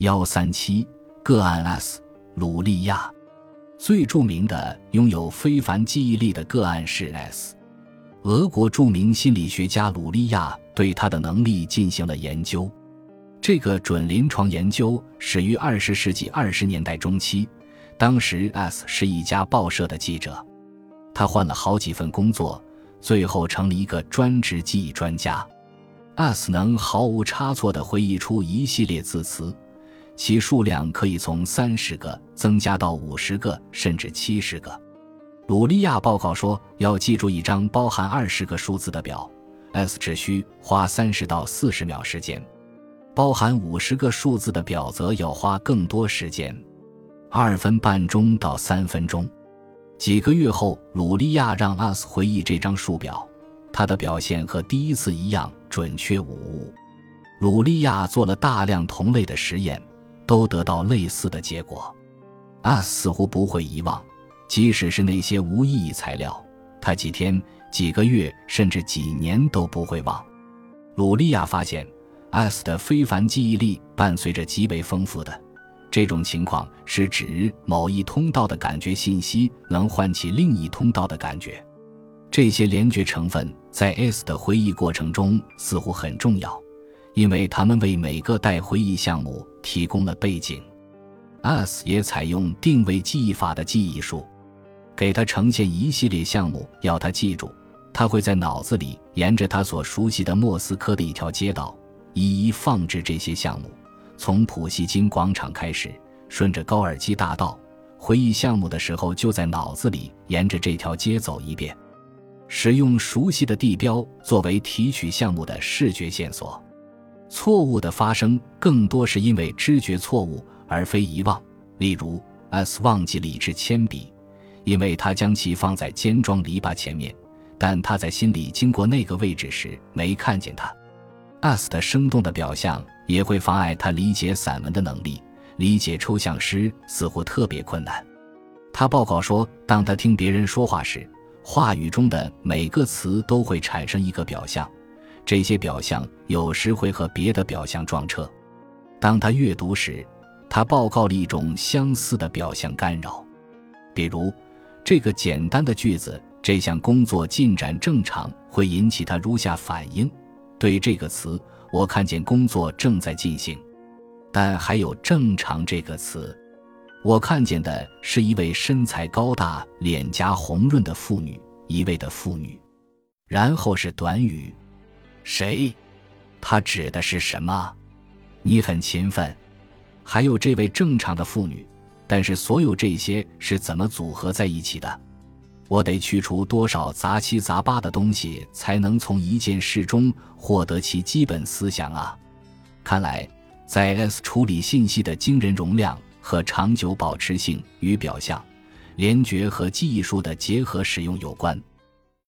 幺三七个案 S 鲁利亚，最著名的拥有非凡记忆力的个案是 S。俄国著名心理学家鲁利亚对他的能力进行了研究。这个准临床研究始于二十世纪二十年代中期，当时 S 是一家报社的记者，他换了好几份工作，最后成了一个专职记忆专家。S 能毫无差错地回忆出一系列字词，其数量可以从三十个增加到五十个，甚至七十个。鲁利亚报告说，要记住一张包含二十个数字的表，S 只需花三十到四十秒时间；包含五十个数字的表则要花更多时间，二分半钟到三分钟。几个月后，鲁利亚让 S 回忆这张数表，他的表现和第一次一样准确无误。鲁利亚做了大量同类的实验，都得到类似的结果。S 似乎不会遗忘。即使是那些无意义材料，他几天、几个月甚至几年都不会忘。鲁利亚发现，S 的非凡记忆力伴随着极为丰富的这种情况，是指某一通道的感觉信息能唤起另一通道的感觉。这些联觉成分在 S 的回忆过程中似乎很重要，因为他们为每个待回忆项目提供了背景。S 也采用定位记忆法的记忆术。给他呈现一系列项目，要他记住。他会在脑子里沿着他所熟悉的莫斯科的一条街道，一一放置这些项目。从普希金广场开始，顺着高尔基大道，回忆项目的时候，就在脑子里沿着这条街走一遍。使用熟悉的地标作为提取项目的视觉线索。错误的发生更多是因为知觉错误，而非遗忘。例如，S 忘记了一支铅笔。因为他将其放在尖桩篱笆前面，但他在心里经过那个位置时没看见它。S 的生动的表象也会妨碍他理解散文的能力，理解抽象诗似乎特别困难。他报告说，当他听别人说话时，话语中的每个词都会产生一个表象，这些表象有时会和别的表象撞车。当他阅读时，他报告了一种相似的表象干扰，比如。这个简单的句子，这项工作进展正常，会引起他如下反应：对这个词，我看见工作正在进行，但还有“正常”这个词，我看见的是一位身材高大、脸颊红润的妇女，一位的妇女。然后是短语，谁？他指的是什么？你很勤奋，还有这位正常的妇女。但是所有这些是怎么组合在一起的？我得去除多少杂七杂八的东西，才能从一件事中获得其基本思想啊？看来，在 S 处理信息的惊人容量和长久保持性与表象、联觉和记忆术的结合使用有关。